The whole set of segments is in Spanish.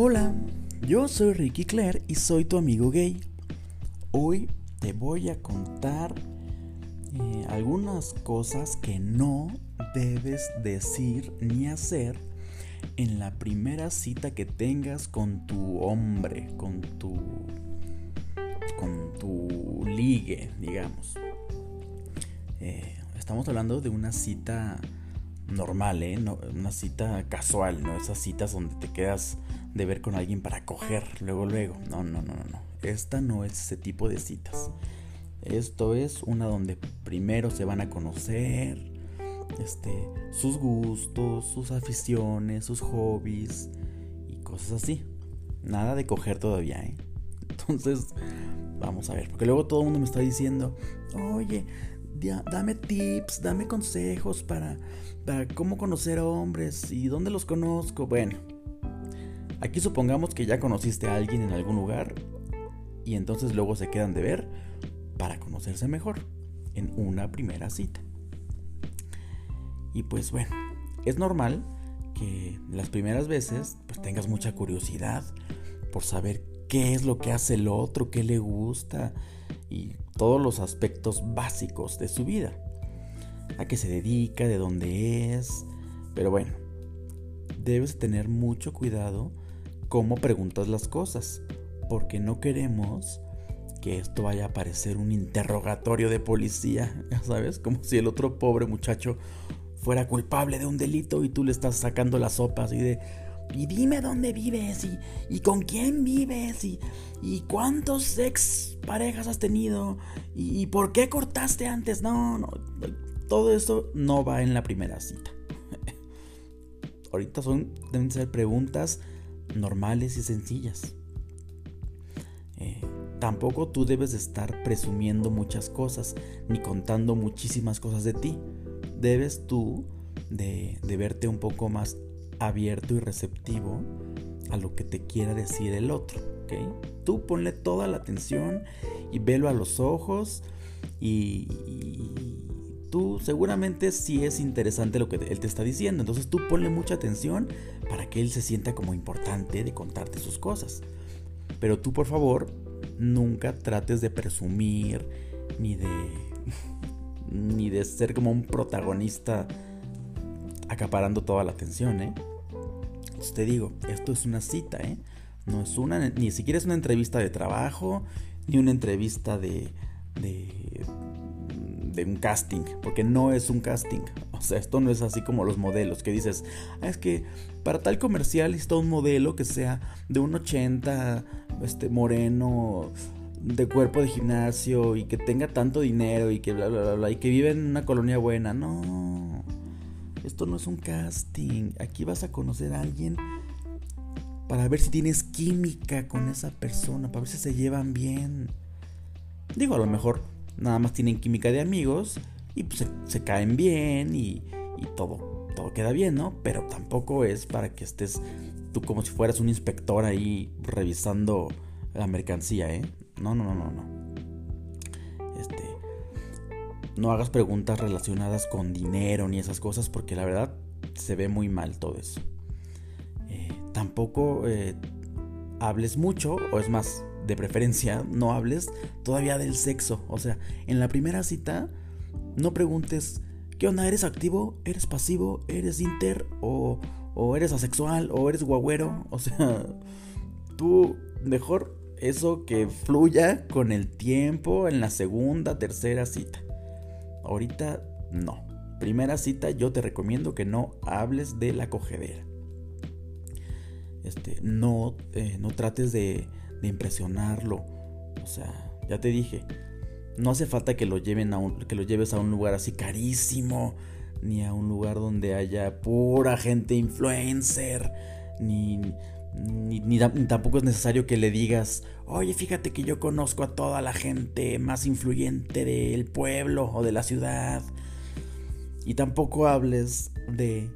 Hola, yo soy Ricky Claire y soy tu amigo gay. Hoy te voy a contar eh, algunas cosas que no debes decir ni hacer en la primera cita que tengas con tu hombre, con tu con tu ligue, digamos. Eh, estamos hablando de una cita normal, ¿eh? una cita casual, no esas citas donde te quedas de ver con alguien para coger luego, luego. No, no, no, no, no. Esta no es ese tipo de citas. Esto es una donde primero se van a conocer, este, sus gustos, sus aficiones, sus hobbies y cosas así. Nada de coger todavía, ¿eh? Entonces, vamos a ver, porque luego todo el mundo me está diciendo, oye, dame tips, dame consejos para, para cómo conocer a hombres y dónde los conozco. Bueno, aquí supongamos que ya conociste a alguien en algún lugar y entonces luego se quedan de ver para conocerse mejor en una primera cita. Y pues bueno, es normal que las primeras veces pues tengas mucha curiosidad por saber qué es lo que hace el otro, qué le gusta y todos los aspectos básicos de su vida. A qué se dedica, de dónde es. Pero bueno, debes tener mucho cuidado cómo preguntas las cosas, porque no queremos que esto vaya a parecer un interrogatorio de policía, ya sabes, como si el otro pobre muchacho fuera culpable de un delito y tú le estás sacando las sopas y de y dime dónde vives y, y con quién vives y, y, cuántos ex parejas has tenido y, por qué cortaste antes. No, no, todo eso no va en la primera cita. Ahorita son, deben ser preguntas normales y sencillas. Eh, tampoco tú debes estar presumiendo muchas cosas ni contando muchísimas cosas de ti. Debes tú de, verte un poco más abierto y receptivo a lo que te quiera decir el otro. ¿okay? Tú ponle toda la atención y velo a los ojos y, tú seguramente sí es interesante lo que él te está diciendo. Entonces tú ponle mucha atención para que él se sienta como importante de contarte sus cosas. Pero tú por favor nunca trates de presumir ni de ni de ser como un protagonista acaparando toda la atención, ¿eh? te digo, esto es una cita, ¿eh? No es una, ni siquiera es una entrevista de trabajo, ni una entrevista de, de, un casting, porque no es un casting. O sea, esto no es así como los modelos, que dices, ah, es que para tal comercial está un modelo que sea de un 80, este, moreno, de cuerpo de gimnasio y que tenga tanto dinero y que bla, bla, bla, bla, y que vive en una colonia buena. No, esto no es un casting. Aquí vas a conocer a alguien para ver si tienes química con esa persona, para ver si se llevan bien. Digo, a lo mejor nada más tienen química de amigos y pues se, caen bien y, y, todo, todo queda bien, ¿no? Pero tampoco es para que estés tú como si fueras un inspector ahí revisando la mercancía, ¿eh? No, no, no, no, no no hagas preguntas relacionadas con dinero ni esas cosas porque la verdad se ve muy mal todo eso. Eh, tampoco eh, hables mucho, o es más, de preferencia, no hables todavía del sexo. O sea, en la primera cita, no preguntes, ¿qué onda? ¿Eres activo? ¿Eres pasivo? ¿Eres inter? ¿O, o eres asexual? ¿O eres guagüero? O sea, tú mejor eso que fluya con el tiempo en la segunda, tercera cita. Ahorita no. Primera cita yo te recomiendo que no hables de la cogedera. Este, no, eh, no trates de, de, impresionarlo. O sea, ya te dije, no hace falta que lo, lleven a un, que lo lleves a un lugar así carísimo, ni a un lugar donde haya pura gente influencer, ni, ni, tampoco es necesario que le digas, oye, fíjate que yo conozco a toda la gente más influyente del pueblo o de la ciudad. Y tampoco hables de,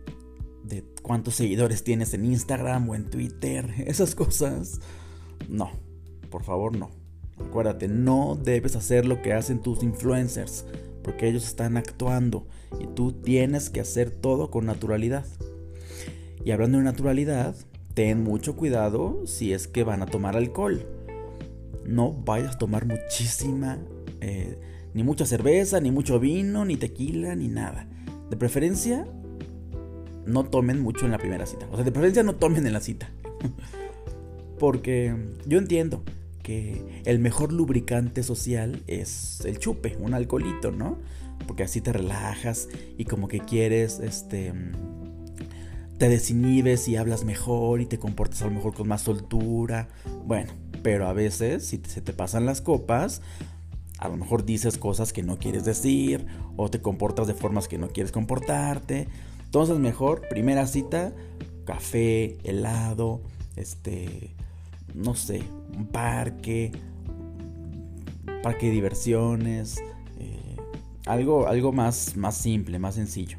de cuántos seguidores tienes en Instagram o en Twitter, esas cosas. No, por favor no. Acuérdate, no debes hacer lo que hacen tus influencers, porque ellos están actuando y tú tienes que hacer todo con naturalidad. Y hablando de naturalidad, ten mucho cuidado si es que van a tomar alcohol. No vayas a tomar muchísima, eh, ni mucha cerveza, ni mucho vino, ni tequila, ni nada. De preferencia, no tomen mucho en la primera cita. O sea, de preferencia no tomen en la cita. Porque yo entiendo que el mejor lubricante social es el chupe, un alcoholito, ¿no? Porque así te relajas y como que quieres, este, te desinhibes y hablas mejor y te comportas a lo mejor con más soltura. Bueno, pero a veces si se te pasan las copas, a lo mejor dices cosas que no quieres decir o te comportas de formas que no quieres comportarte. Entonces mejor, primera cita, café, helado, este, no sé, un parque, parque de diversiones, eh, algo, algo más, más simple, más sencillo.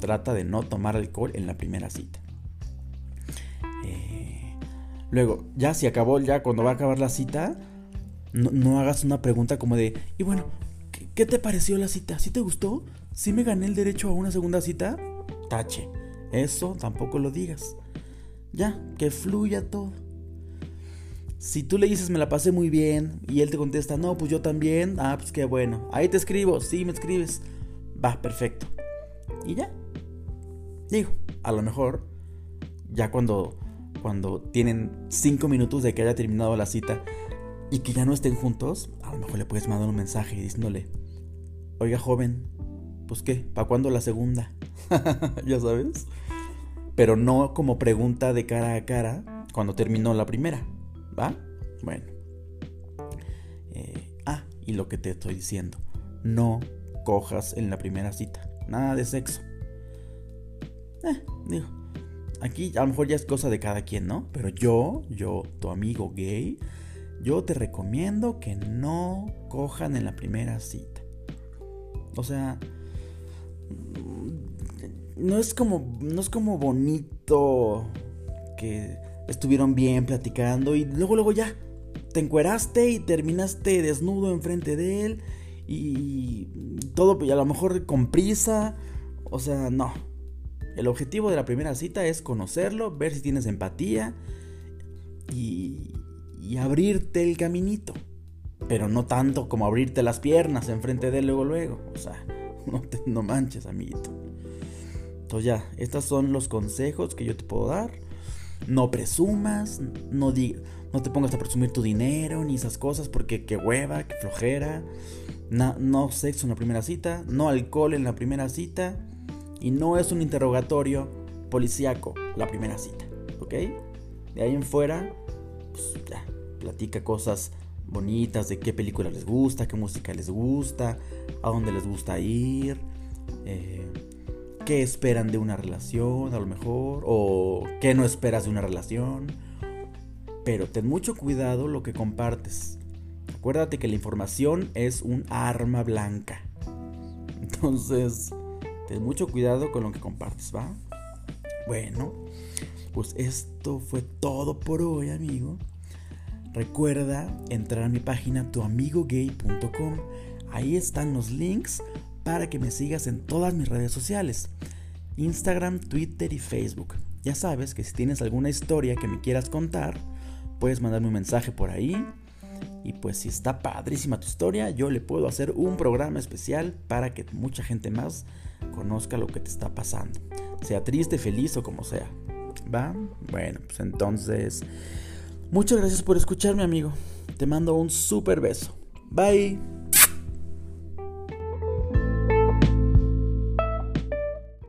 Trata de no tomar alcohol en la primera cita. Eh, luego, ya si acabó, ya cuando va a acabar la cita, no, hagas una pregunta como de, y bueno, ¿qué, ¿qué, te pareció la cita? ¿Sí te gustó? ¿Sí me gané el derecho a una segunda cita? tache. Eso tampoco lo digas. Ya, que fluya todo. Si tú le dices me la pasé muy bien y él te contesta no, pues yo también, ah, pues qué bueno. Ahí te escribo, sí me escribes. Va, perfecto. Y ya. Digo, a lo mejor ya cuando cuando tienen cinco minutos de que haya terminado la cita y que ya no estén juntos, a lo mejor le puedes mandar un mensaje diciéndole, oiga joven, pues qué, ¿para cuándo la segunda? ya sabes. Pero no como pregunta de cara a cara cuando terminó la primera. ¿Va? Bueno. Eh, ah, y lo que te estoy diciendo. No cojas en la primera cita. Nada de sexo. Eh, digo. Aquí a lo mejor ya es cosa de cada quien, ¿no? Pero yo, yo, tu amigo gay, yo te recomiendo que no cojan en la primera cita. O sea, no es como no es como bonito que estuvieron bien platicando y luego luego ya te encueraste y terminaste desnudo enfrente de él y todo y a lo mejor con prisa, o sea, no. El objetivo de la primera cita es conocerlo, ver si tienes empatía y, y abrirte el caminito. Pero no tanto como abrirte las piernas enfrente de él luego luego. O sea, no, te, no manches, amiguito. Entonces ya, estos son los consejos que yo te puedo dar. No presumas, no, no te pongas a presumir tu dinero ni esas cosas porque qué hueva, qué flojera. no sexo en la primera cita, no alcohol en la primera cita y no es un interrogatorio policíaco la primera cita, ¿ok? De ahí en fuera, pues ya, platica cosas bonitas de qué película les gusta, qué música les gusta, a dónde les gusta ir. Eh, qué esperan de una relación, a lo mejor, o qué no esperas de una relación. Pero ten mucho cuidado lo que compartes. Acuérdate que la información es un arma blanca. Entonces, ten mucho cuidado con lo que compartes, ¿va? Bueno, pues esto fue todo por hoy, amigo. Recuerda entrar a mi página tuamigogay.com. Ahí están los links para que me sigas en todas mis redes sociales, Instagram, Twitter y Facebook. Ya sabes que si tienes alguna historia que me quieras contar, puedes mandarme un mensaje por ahí. Y pues si está padrísima tu historia, yo le puedo hacer un programa especial para que mucha gente más conozca lo que te está pasando. Sea triste, feliz o como sea. ¿Va? Bueno, pues entonces... Muchas gracias por escucharme amigo. Te mando un super beso. Bye.